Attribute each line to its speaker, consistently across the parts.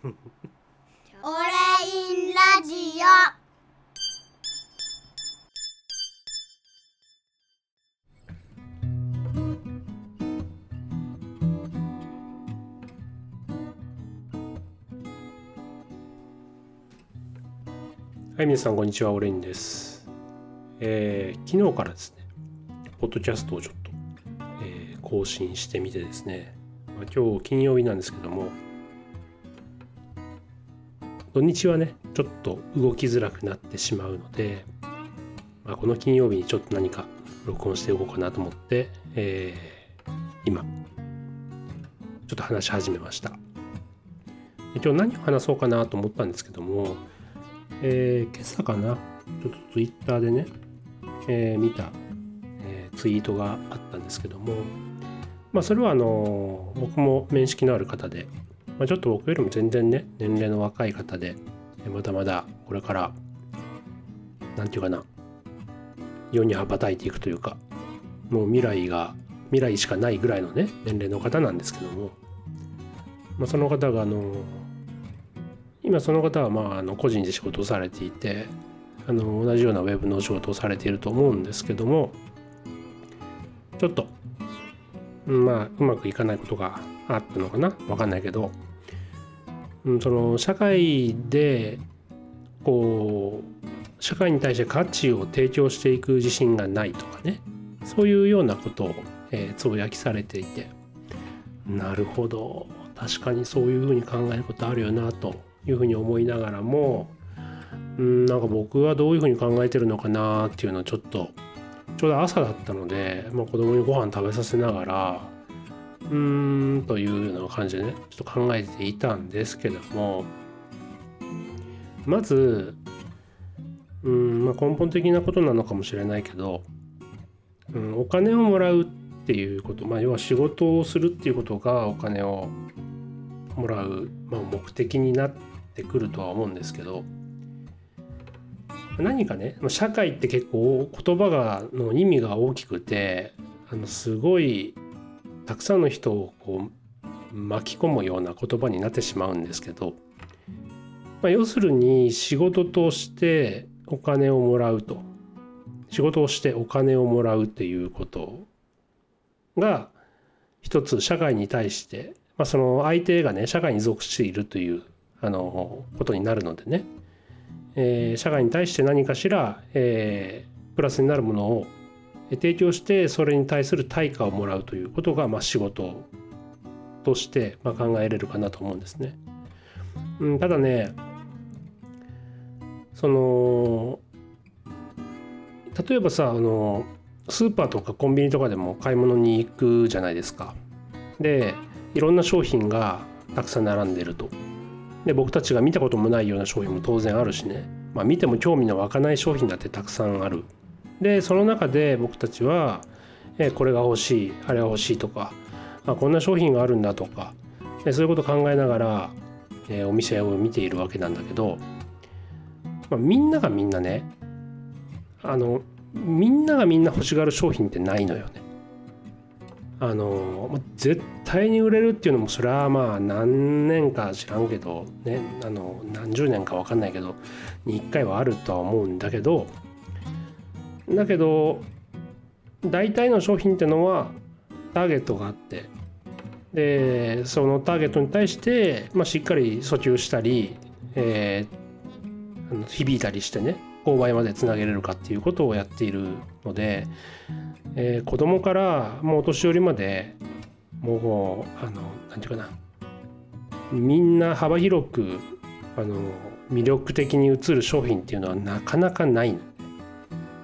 Speaker 1: オレインラジオ
Speaker 2: はい、皆さん、こんにちは。オレインです。えー昨日からですね、ポッドキャストをちょっと、えー更新してみてですね、まあ、今日金曜日なんですけども、土日はね、ちょっと動きづらくなってしまうので、まあ、この金曜日にちょっと何か録音しておこうかなと思って、えー今、ちょっと話し始めました。今日何を話そうかなと思ったんですけども、えー今朝かな、ちょっとツイッターでね、えー見た、えツイートがあったんですけども、まあ、それはあの僕も面識のある方で、まあ、ちょっと僕よりも全然ね、年齢の若い方で、まだまだこれから、なんていうかな、世に羽ばたいていくというか、もう未来が、未来しかないぐらいのね、年齢の方なんですけども、まあ、その方があの今その方はまああの個人で仕事をされていてあの同じようなウェブの仕事をされていると思うんですけどもちょっとまあうまくいかないことがあったのかなわかんないけど、うん、その社会でこう社会に対して価値を提供していく自信がないとかね。そういうようなことを、えーつぶやきされていて。なるほど。確かにそういうふうに考えることあるよなというふうに思いながらもうんなんか僕はどういうふうに考えてるのかなっていうのをちょっとちょうど朝だったので、まあ、子供にご飯食べさせながらうーんというような感じでねちょっと考えていたんですけども。まずうん、まあ、根本的なことなのかもしれないけど、うん、お金をもらうっていうこと、まあ、要は仕事をするっていうことがお金をもらう、まあ、目的になってくるとは思うんですけど何かね社会って結構言葉がの意味が大きくてあのすごいたくさんの人をこう巻き込むような言葉になってしまうんですけど、まあ、要するに仕事としてお金をもらうと。仕事をしてお金をもらうっていうことが一つ社会に対してまあ、その相手がね社会に属しているというあのことになるのでね、えー社会に対して何かしら、えープラスになるものを提供してそれに対する対価をもらうということが、まあ、仕事として、まあ、考えれるかなと思うんですね。うん、ただねその例えばさあのスーパーとかコンビニとかでも買い物に行くじゃないですか。でいろんな商品がたくさん並んでると。で僕たちが見たこともないような商品も当然あるしね、まあ、見ても興味の湧かない商品だってたくさんある。でその中で僕たちは、えーこれが欲しいあれが欲しいとかまあこんな商品があるんだとかでそういうことを考えながら、えーお店を見ているわけなんだけど、まあ、みんながみんなねあのみんながみんな欲しがる商品ってないのよね。あの絶対に売れるっていうのもそれはまあ何年か知らんけどねあの何十年か分かんないけどに1回はあるとは思うんだけどだけど大体の商品ってのはターゲットがあってでそのターゲットに対して、まあ、しっかり訴求したり、えー響いたりしてね購買までつなげれるかっていうことをやっているので、えー子供からもうお年寄りまでもうあのなんていうかなみんな幅広くあの魅力的に映る商品っていうのはなかなかないの。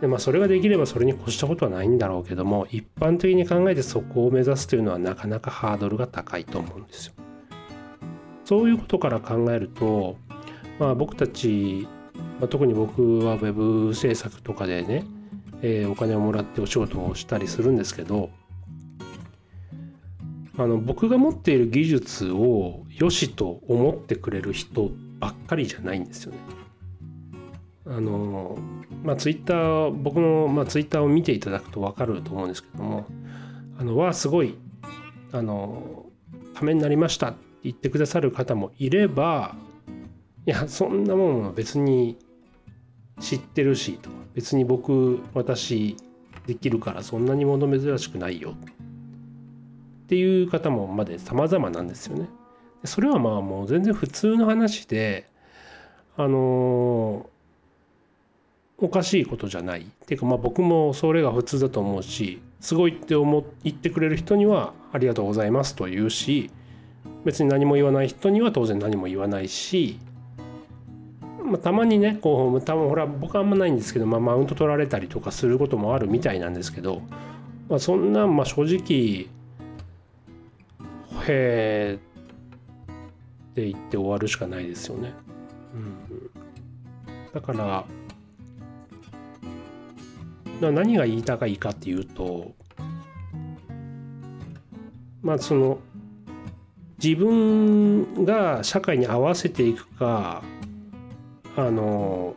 Speaker 2: でまあそれができればそれに越したことはないんだろうけども一般的に考えてそこを目指すというのはなかなかハードルが高いと思うんですよ。そういうことから考えると、まあ、僕たち、まあ、特に僕はウェブ制作とかでね、えーお金をもらってお仕事をしたりするんですけどあの僕が持っている技術を良しと思ってくれる人ばっかりじゃないんですよね。あのまあツイッター僕の、まあ、ツイッターを見ていただくと分かると思うんですけどもあのわあすごいあのためになりましたって言ってくださる方もいればいやそんなもんは別に知ってるしと別に僕私できるからそんなにもの珍しくないよっていう方もまで様々なんですよね。それはまあもう全然普通の話であのおかしいことじゃないっていうかまあ僕もそれが普通だと思うしすごいって思言ってくれる人にはありがとうございますと言うし別に何も言わない人には当然何も言わないし、まあ、たまにねこう多分ほら僕はあんまないんですけど、まあ、マウント取られたりとかすることもあるみたいなんですけど、まあ、そんなまあ正直へえって言って終わるしかないですよね。うん、だから何が言いたがいいかっていうとまあその自分が社会に合わせていくかあの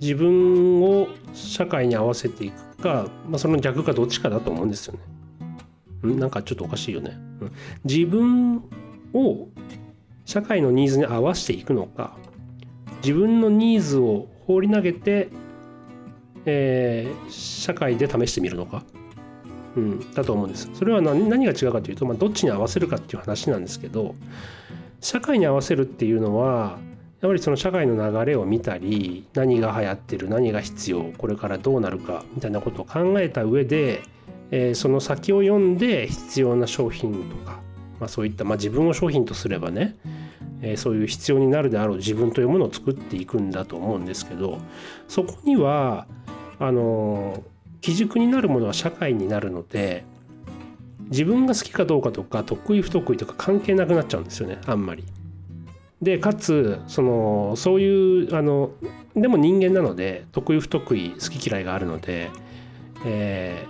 Speaker 2: 自分を社会に合わせていくか、まあ、その逆かどっちかだと思うんですよね。んなんかちょっとおかしいよね。自分を社会のニーズに合わせていくのか自分のニーズを放り投げてえー、社会で試してみるのか、うん、だと思うんです。それは何が違うかというと、まあ、どっちに合わせるかっていう話なんですけど社会に合わせるっていうのはやっぱりその社会の流れを見たり何が流行ってる何が必要これからどうなるかみたいなことを考えた上で、えー、その先を読んで必要な商品とか、まあ、そういった、まあ、自分を商品とすればね、えー、そういう必要になるであろう自分というものを作っていくんだと思うんですけどそこにはあの基軸になるものは社会になるので自分が好きかどうかとか得意不得意とか関係なくなっちゃうんですよねあんまり。でかつそのそういうあのでも人間なので得意不得意好き嫌いがあるので、え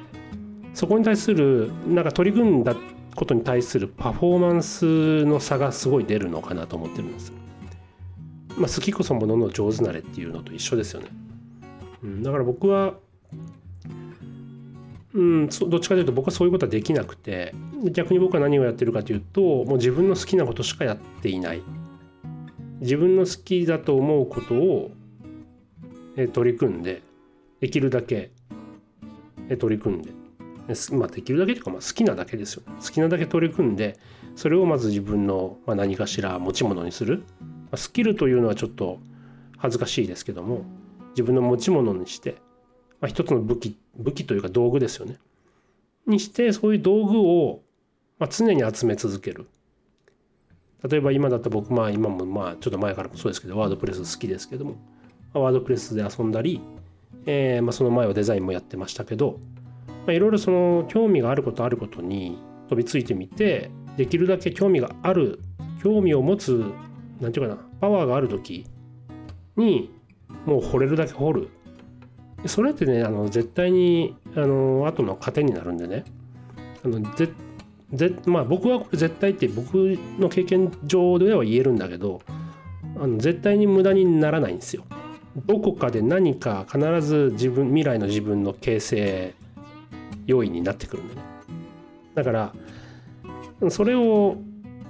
Speaker 2: ー、そこに対するなんか取り組んだことに対するパフォーマンスの差がすごい出るのかなと思ってるんです。まあ、好きこそものの上手なれっていうのと一緒ですよね。うん、だから僕はうんどっちかというと僕はそういうことはできなくて逆に僕は何をやってるかというともう自分の好きなことしかやっていない。自分の好きだと思うことを取り組んでできるだけ取り組んで。まあできるだけというかまあ好きなだけですよ。好きなだけ取り組んでそれをまず自分の何かしら持ち物にする。スキルというのはちょっと恥ずかしいですけども自分の持ち物にして、まあ、一つの武器武器というか道具ですよね。にしてそういう道具を、ま、常に集め続ける。例えば今だった僕まあ今もまあちょっと前からもそうですけどワードプレス好きですけども、ワードプレスで遊んだり、えー、まあその前はデザインもやってましたけどいろいろその興味があることあることに飛びついてみてできるだけ興味がある興味を持つ何て言うかなパワーがある時にもう掘れるだけ掘るそれってねあの絶対にあの後の糧になるんでねあのぜぜまあ僕はこれ絶対って僕の経験上では言えるんだけどあの絶対に無駄にならないんですよ。どこかで何か必ず自分未来の自分の形成要因になってくるんだね。だからそれを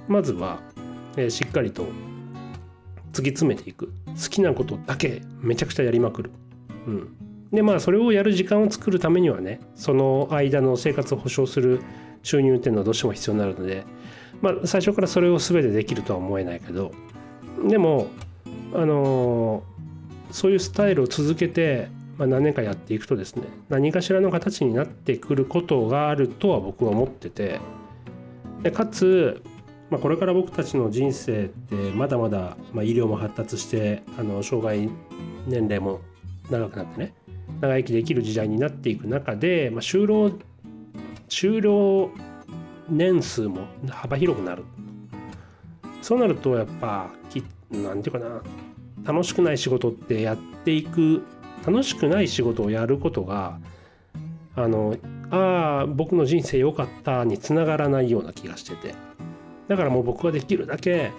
Speaker 2: まずは、えー、しっかりと突き詰めていく好きなことだけめちゃくちゃやりまくる。うん、でまあそれをやる時間を作るためにはねその間の生活を保障する収入っていうのはどうしても必要になるので、まあ、最初からそれを全てできるとは思えないけどでもあのー、そういうスタイルを続けて、まあ、何年かやっていくとですね何かしらの形になってくることがあるとは僕は思っててでかつまあ、これから僕たちの人生ってまだまだ、まあ、医療も発達してあの障害年齢も長くなってね長生きできる時代になっていく中で、まあ、就労就労年数も幅広くなるそうなるとやっぱ何て言うかな楽しくない仕事ってやっていく楽しくない仕事をやることがあのああ僕の人生良かったにつながらないような気がしてて。だからもう僕はできるだけ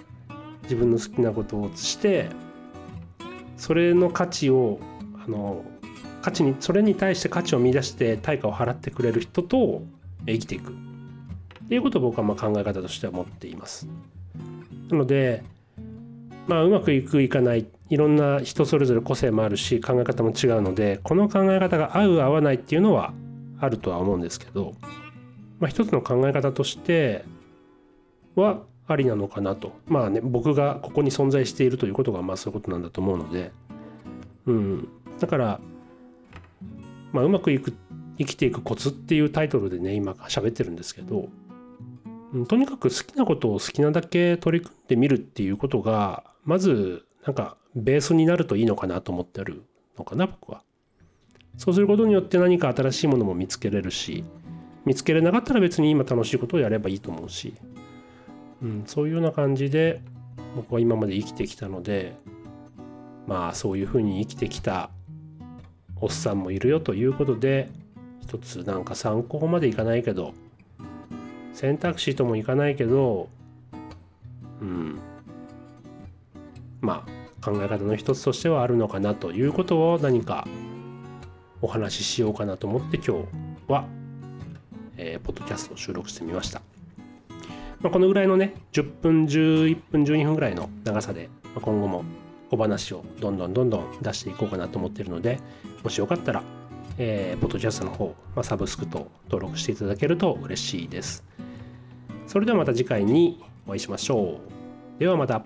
Speaker 2: 自分の好きなことをしてそれの価値をあの価値にそれに対して価値を見出して対価を払ってくれる人と生きていくっていうことを僕はまあ考え方としては持っています。なのでまあうまくいくいかないいろんな人それぞれ個性もあるし考え方も違うのでこの考え方が合う合わないっていうのはあるとは思うんですけど、まあ、一つの考え方としてはありなのかなと。まあね僕がここに存在しているということがまあそういうことなんだと思うので。うん。だからまあうまくいく生きていくコツっていうタイトルでね今喋ってるんですけど、うん、とにかく好きなことを好きなだけ取り組んでみるっていうことがまずなんかベースになるといいのかなと思ってるのかな僕は。そうすることによって何か新しいものも見つけれるし見つけれなかったら別に今楽しいことをやればいいと思うし、うん、そういうような感じで僕は今まで生きてきたのでまあそういうふうに生きてきたおっさんもいるよということで一つなんか参考までいかないけど選択肢ともいかないけどうんまあ考え方の一つとしてはあるのかなということを何かお話ししようかなと思って今日は、えー、ポッドキャストを収録してみました。まあ、このぐらいのね10分11分12分ぐらいの長さで、まあ、今後も小話をどんどんどんどん出していこうかなと思っているのでもしよかったら、えー、ポッドキャスの方、まあ、サブスクと登録していただけると嬉しいです。それではまた次回にお会いしましょう。ではまた。